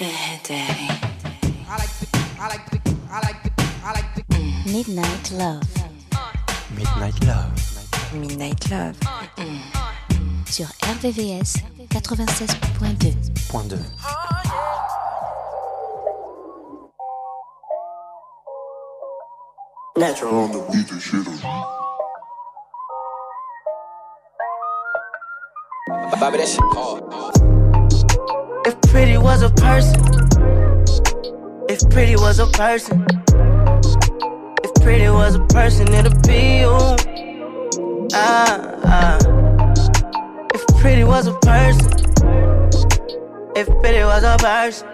Midnight Love. Midnight Love. Midnight Love. Sur RVVS 96.2. Point 2. Natural on the beat, the shit Bobby, that shit hard. Pretty was a person, if pretty was a person, if pretty was a person, it'd be you. Ah, ah. If pretty was a person, if pretty was a person,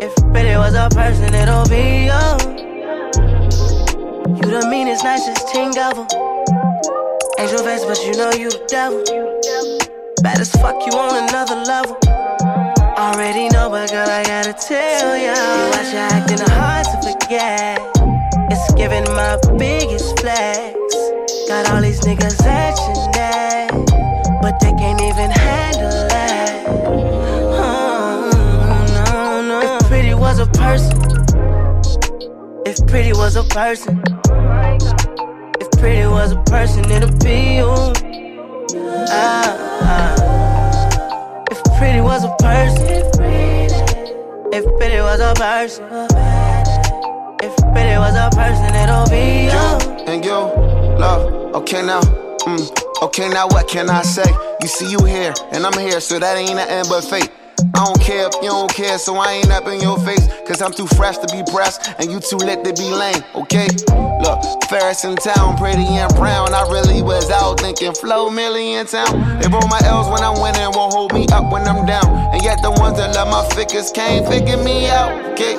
if pretty was a person, it'll be you. You the meanest, nicest thing ever. Angel face, but you know you the devil. Bad as fuck, you on another level. Already know, but girl, I gotta tell ya. Watch you acting hard to forget. It's giving my biggest flex. Got all these niggas at your neck, but they can't even handle that. Oh, no, no. If pretty was a person, if pretty was a person, if pretty was a person, it'd be you. Ah, ah. If pretty was a person, if pretty was a person, if pretty was a person, it'll be you. And you, love, okay now, mm, okay now what can I say? You see you here, and I'm here, so that ain't nothing but fate. I don't care if you don't care, so I ain't up in your face. Cause I'm too fresh to be pressed, and you too lit to be lame, okay? Look, Ferris in town, pretty and brown. I really was out thinking flow million town. They roll my L's when I'm winning, won't hold me up when I'm down. And yet the ones that love my figures can't figure me out, okay?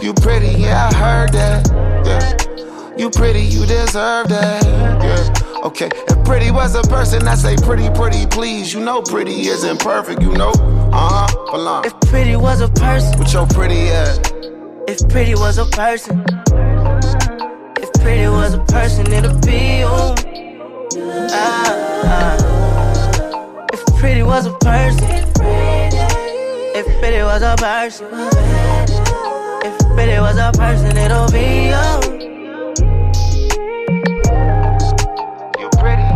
You pretty, yeah, I heard that, yeah. You pretty, you deserve that, yeah. Okay, if pretty was a person, I say pretty, pretty, please. You know pretty isn't perfect, you know. Uh huh, belong. If pretty was a person, With your pretty ass. if pretty was a person, if pretty was a person, it'd be you. Ah, ah. If pretty was a person, if pretty was a person, if pretty was a person, it'll be you. You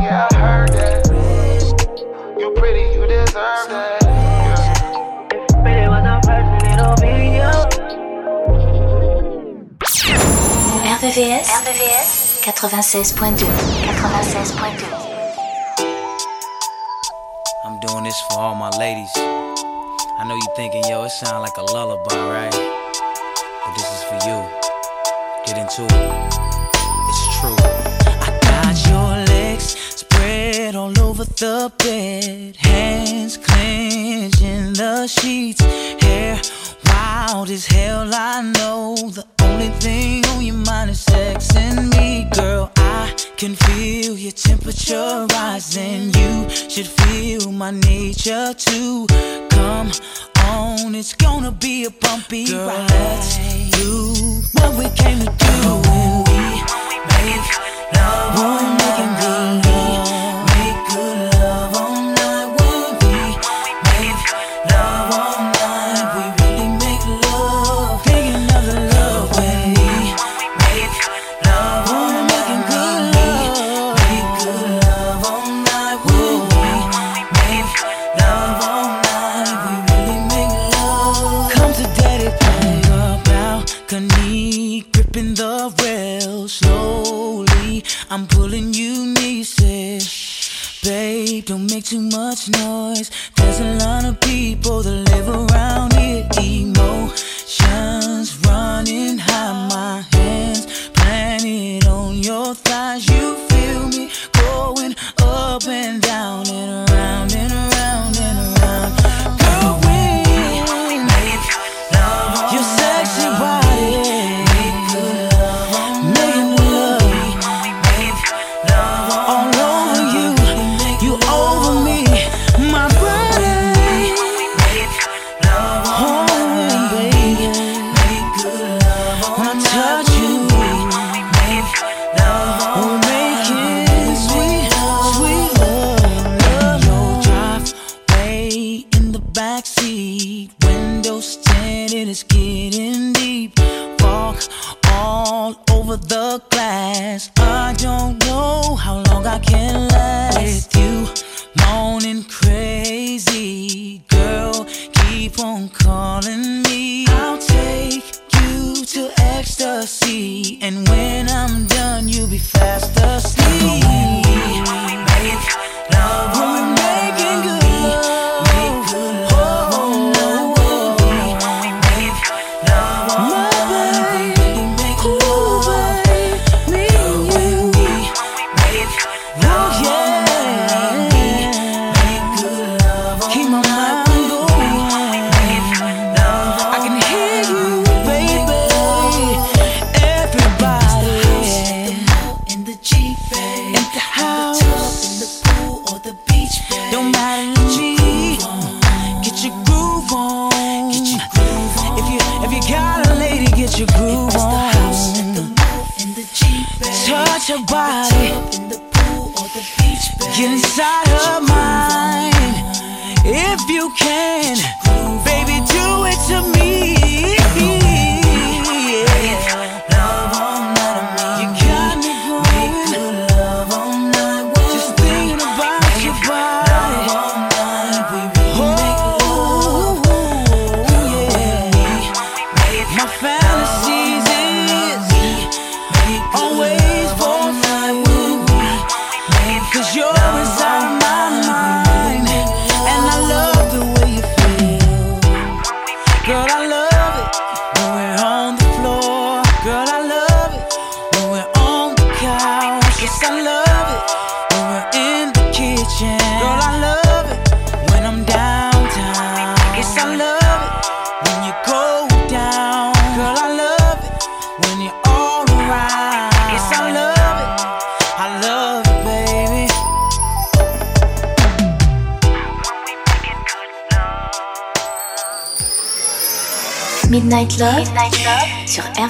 yeah, I heard that. You pretty, you deserve that. Yeah. If pretty was a person, it'll be you. RVVS. RVVS 96.2. 96.2. I'm doing this for all my ladies. I know you thinking, yo, it sound like a lullaby, right? But this is for you. Get into it. It's true. Over the bed, hands clenching the sheets, hair wild as hell. I know the only thing on your mind is sex and me, girl. I can feel your temperature rising. You should feel my nature too. Come on, it's gonna be a bumpy girl, ride. Let's do what we came to do when we make love. We're making good love. Make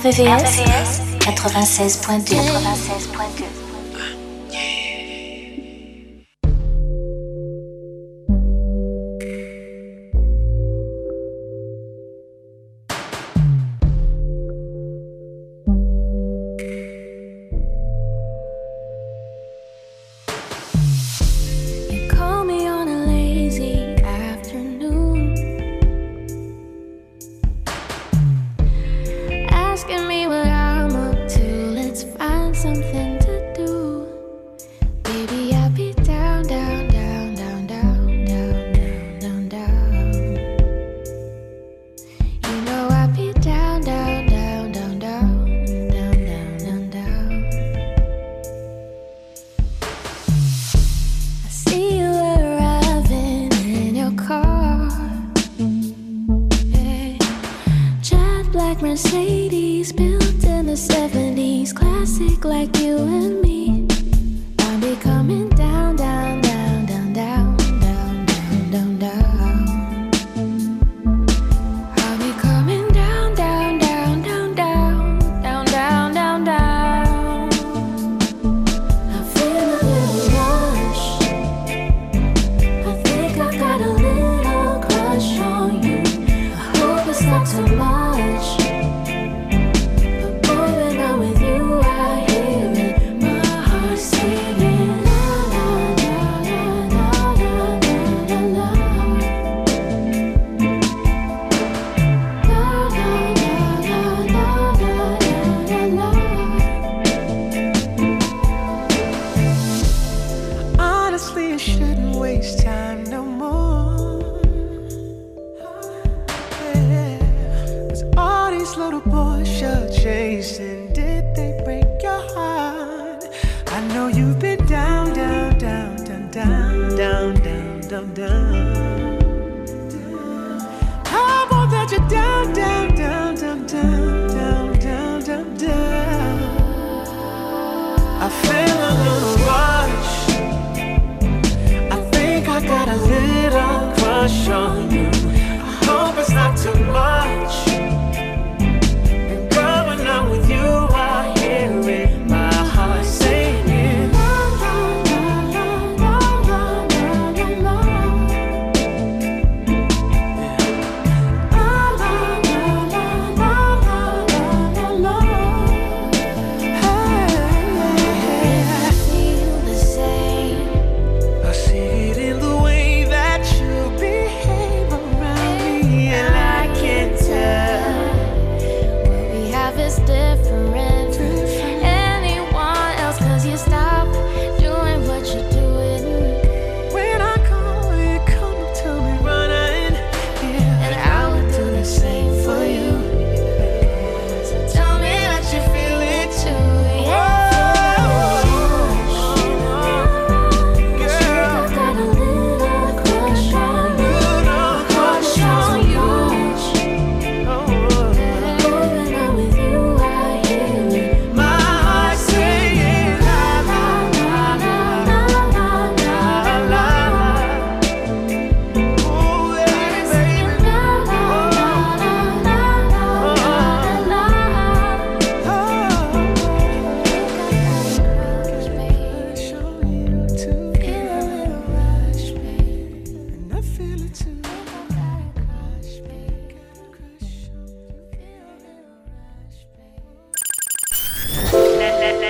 RVVS 96.2. what chasing. Did they break your heart? I know you've been down, down, down, down, down, down, down, down, down. How about that you down, down, down, down, down, down, down, down, down. I feel a little rush. I think I got a little crush on you. I hope it's not too much.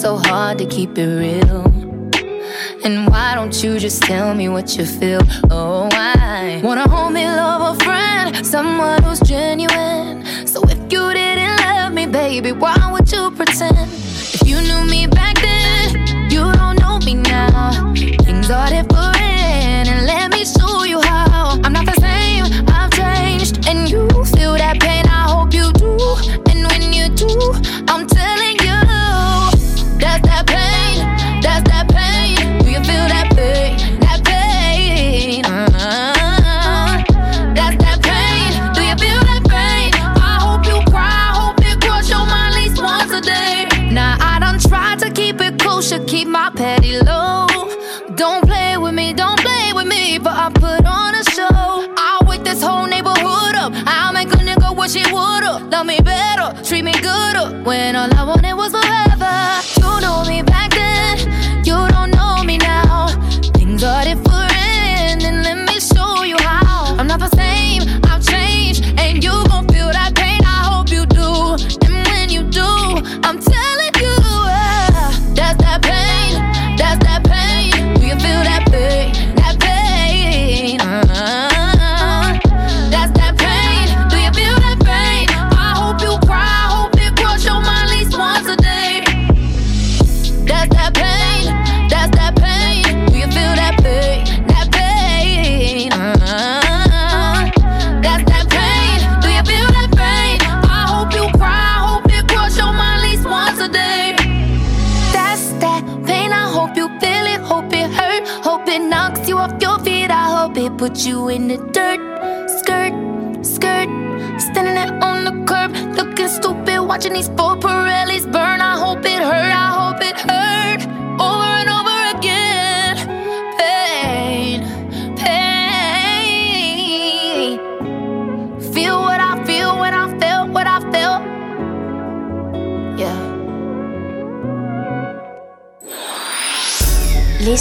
so hard to keep it real? And why don't you just tell me what you feel? Oh, I wanna hold me, love a friend, someone who's genuine. So if you didn't love me, baby, why would you? when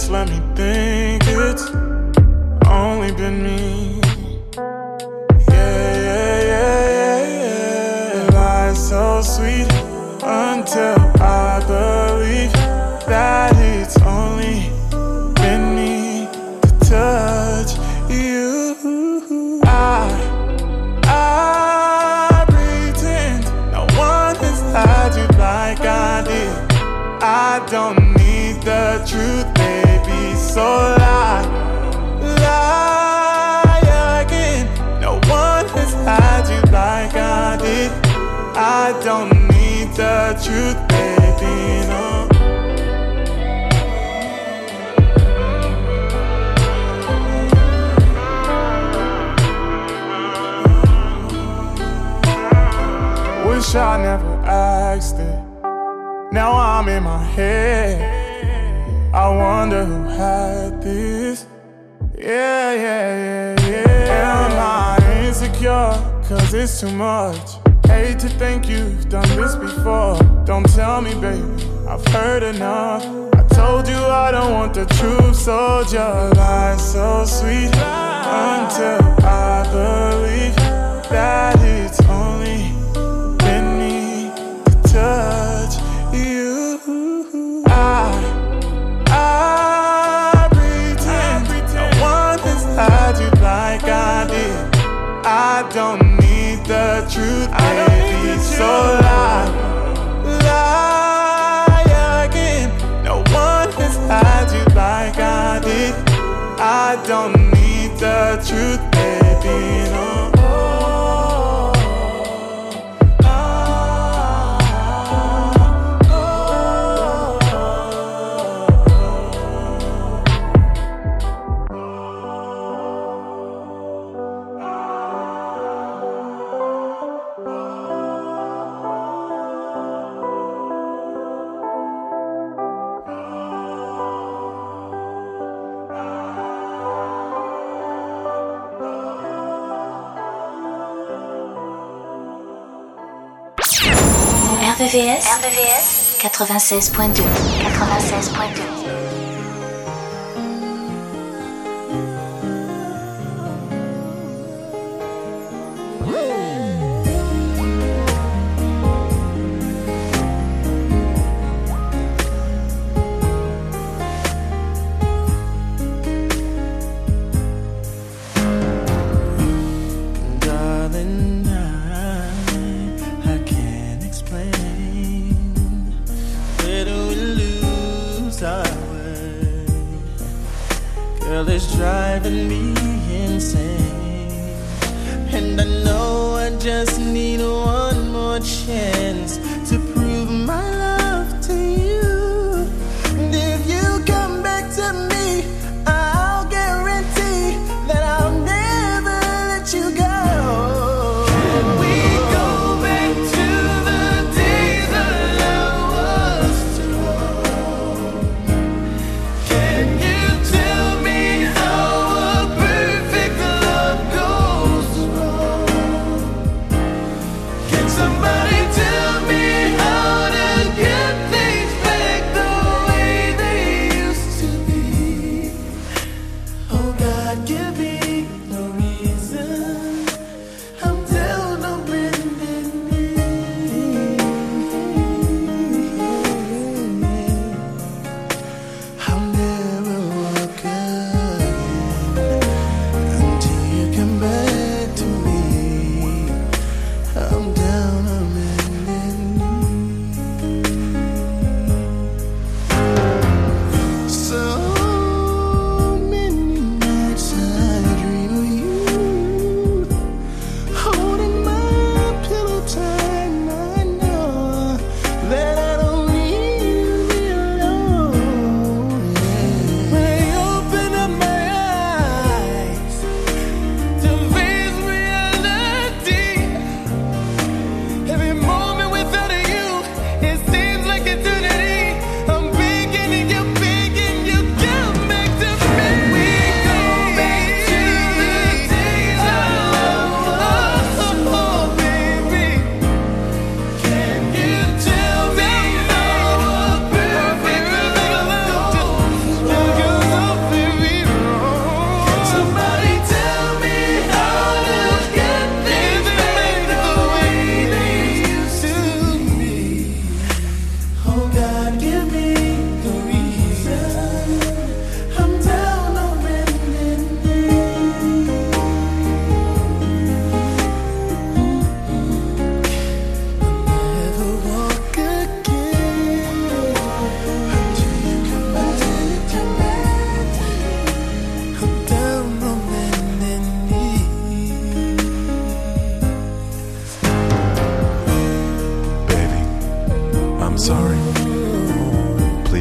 just let me think it's only been me. Yeah, yeah, yeah, yeah, yeah. Lies so sweet until. Now I'm in my head. I wonder who had this. Yeah, yeah, yeah, yeah. Am I insecure? Cause it's too much. Hate to think you've done this before. Don't tell me, baby, I've heard enough. I told you I don't want the truth, so your lies so sweet. Until I believe that is I don't need the truth, baby. Need the truth. So RVVS 96.2 96.2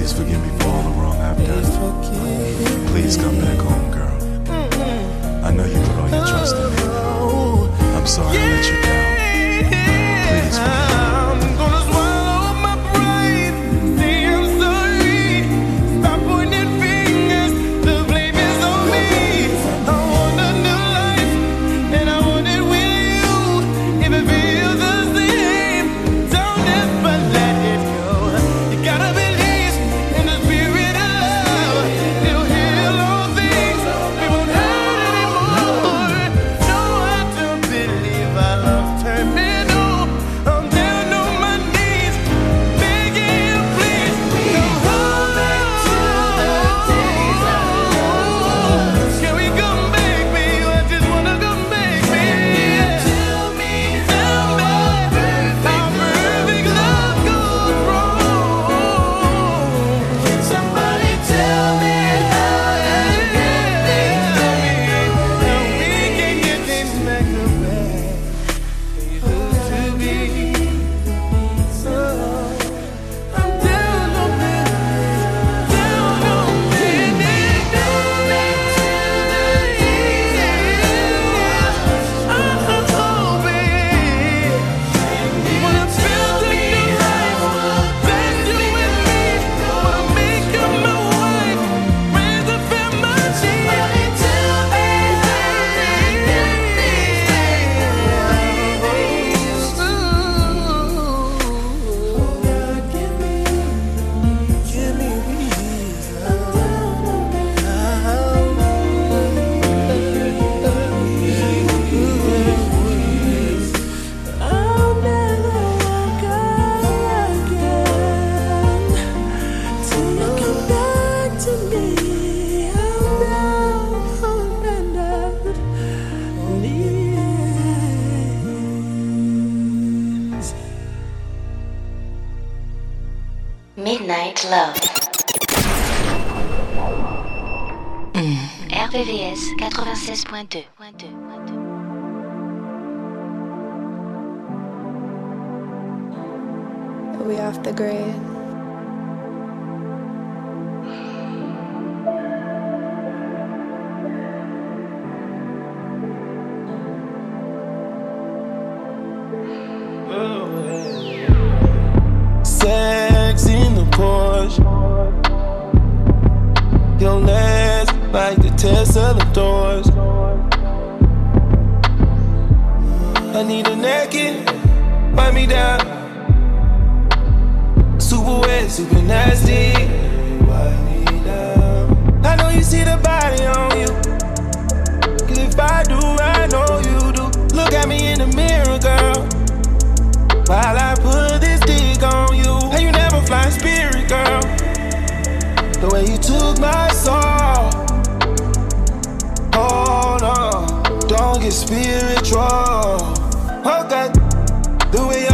Please forgive me for all the wrong I've done. Please come back home. 96.2. We off the grid. Naked, wipe me down. Super wet, super nasty. I know you see the body on you. Cause if I do, I know you do. Look at me in the mirror, girl. While I put this dick on you. And you never fly spirit, girl. The way you took my soul. Oh no, don't get spiritual. Oh, okay. The way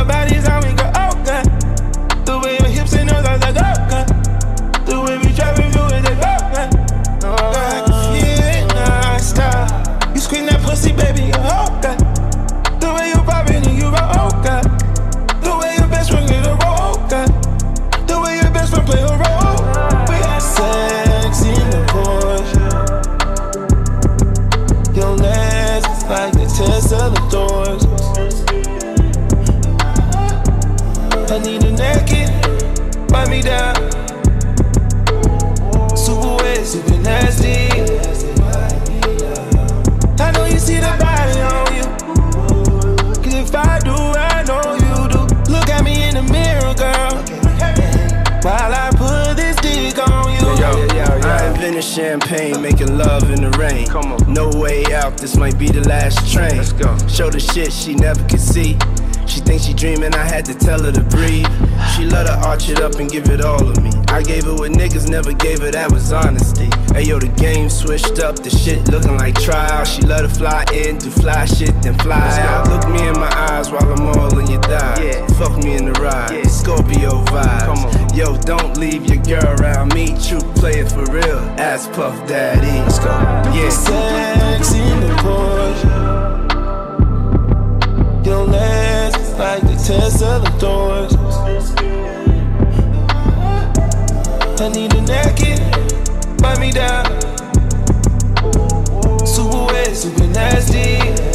had to tell her to breathe. She let her arch it up and give it all of me. I gave her what niggas never gave her, that was honesty. Hey yo, the game switched up, the shit looking like trial. She let her fly in, do fly shit, then fly out. Look me in my eyes while I'm all in your thighs. Yeah. Fuck me in the ride, yeah. Scorpio vibes. Come on. Yo, don't leave your girl around me. True player for real, ass puff daddy. Let's go. Yeah. Sex in the Porsche. Is of the doors. I need a naked, wipe me down. Super wet, super nasty.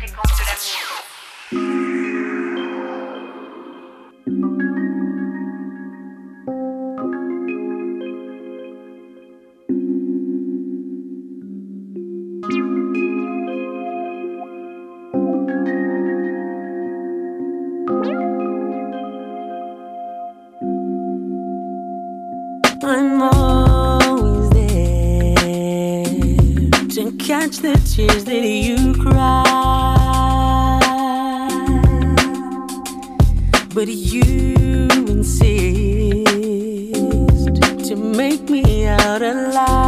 the tears that you cry. But you insist to make me out alive.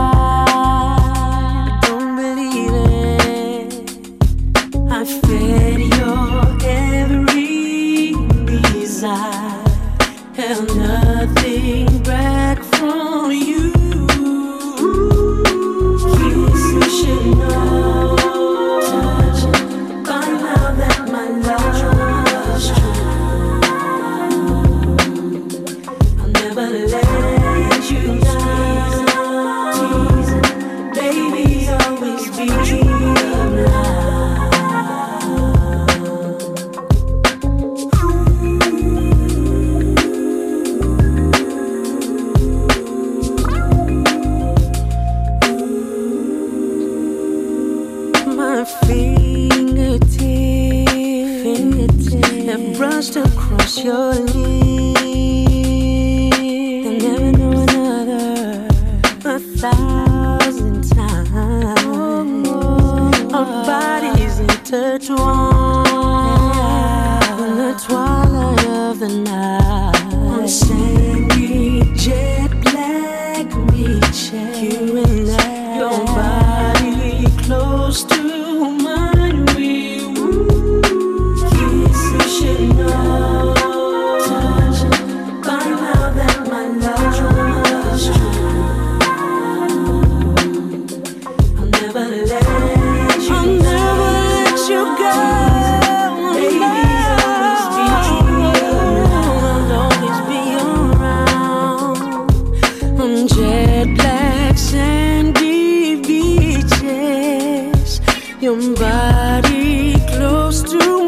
close to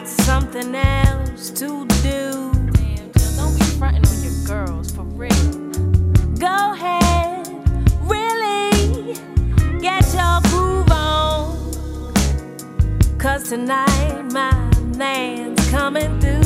got something else to do. Damn, Jill, don't be frontin' on your girls, for real. Go ahead, really, get your groove on. Cause tonight my man's coming through.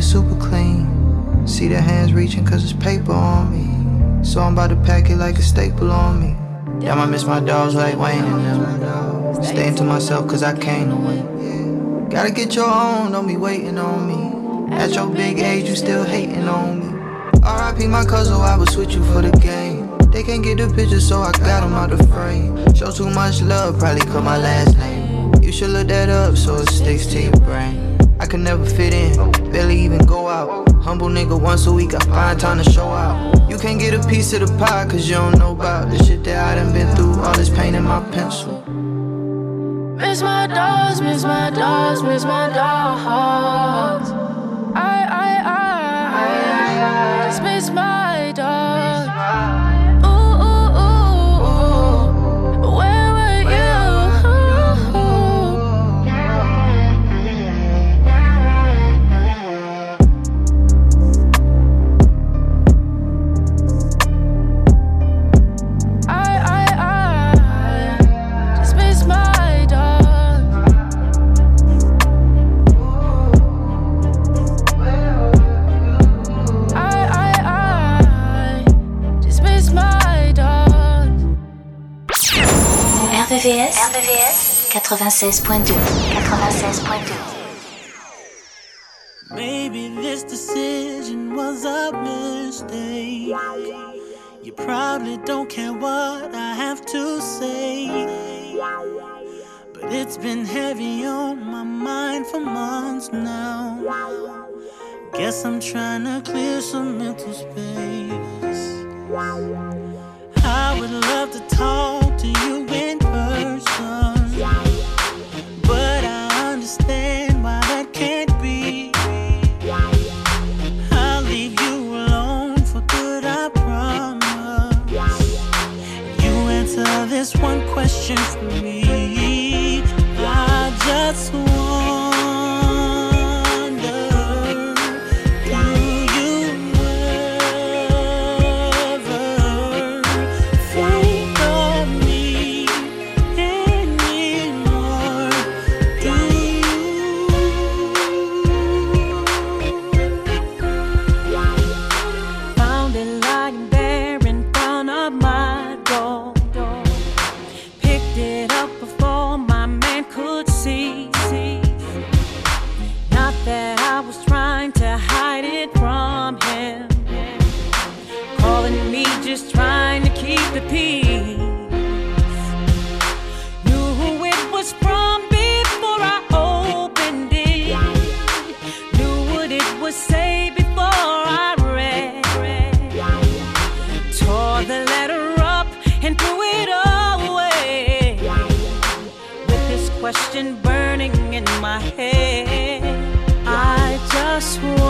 record super clean. See the hands reaching cause it's paper on me. So I'm about to pack it like a staple on me. Damn, I miss my dogs like Wayne and them. Staying to myself cause I came to win. Gotta get your own, don't be waiting on me. At your big age, you still hating on me. RIP my cousin, I would switch you for the game. They can't get the picture, so I got them out the frame. Show too much love, probably cut my last name. You should look that up so it sticks to your brain. I can never fit in, barely even go out. Humble nigga once a week, I find time to show out. You can't get a piece of the pie cause you don't know about the shit that I done been through. All this pain in my pencil. Miss my dogs, miss my dogs, miss my dogs. I, I, I, I, just miss my RVVS, RVVS 96.2 96.2 Maybe this decision was a mistake. You probably don't care what I have to say. But it's been heavy on my mind for months now. Guess I'm trying to clear some mental space. I would love to talk to you in person. But I understand why that can't be. I'll leave you alone for good, I promise. You answer this one question for me. just one.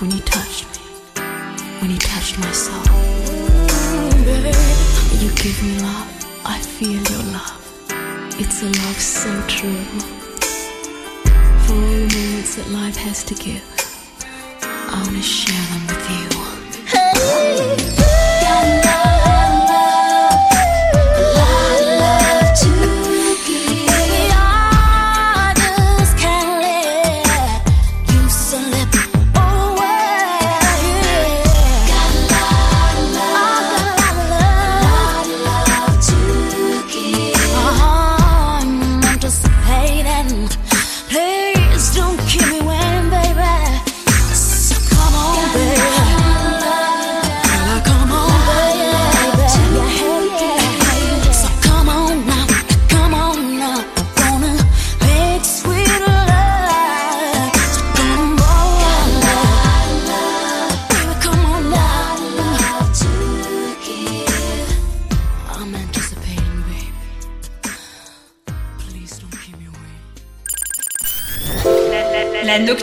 when you touched me, when you touched my soul. You give me love, I feel your love. It's a love so true. For all the moments that life has to give, I wanna share them with you. Hey.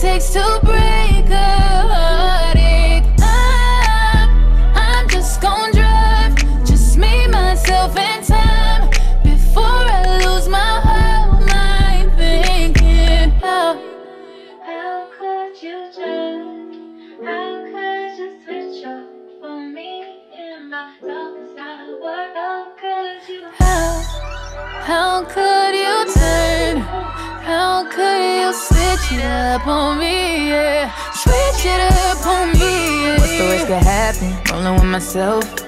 Takes to break a you switch it up on me? Yeah. Switch it up on me. Yeah. What's the worst could happen? Rolling with myself.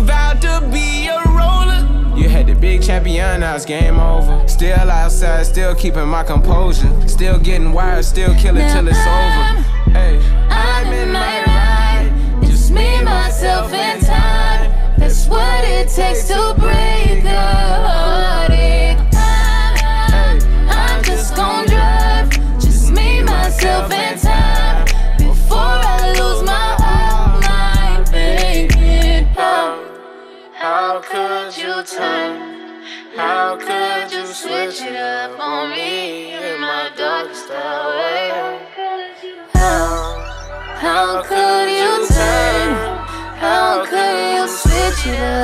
vowed to be a roller. You had the big champion, now it's game over. Still outside, still keeping my composure. Still getting wired, still killing till it's over. Hey, I'm in my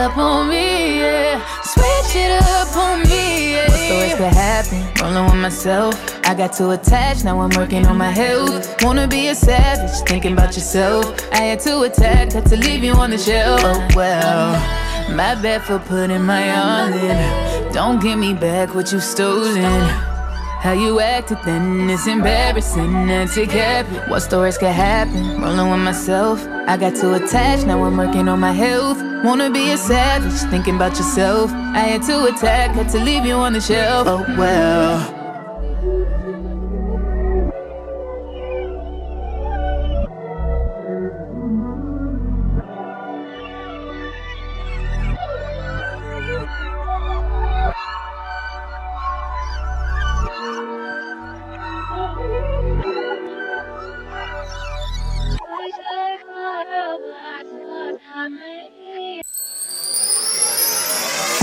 up on me? Yeah. Switch it up on me. Yeah. What's the worst could happen? Rolling with myself. I got too attached, now I'm working on my health. Wanna be a savage, thinking about yourself. I had to attack, had to leave you on the shelf. Oh well, my bad for putting my all in. Don't give me back what you stolen. How you acted then is embarrassing. That's it kept the worst could happen? Rolling with myself. I got too attached, now I'm working on my health. Wanna be a savage, thinking about yourself. I had to attack, had to leave you on the shelf. Oh well.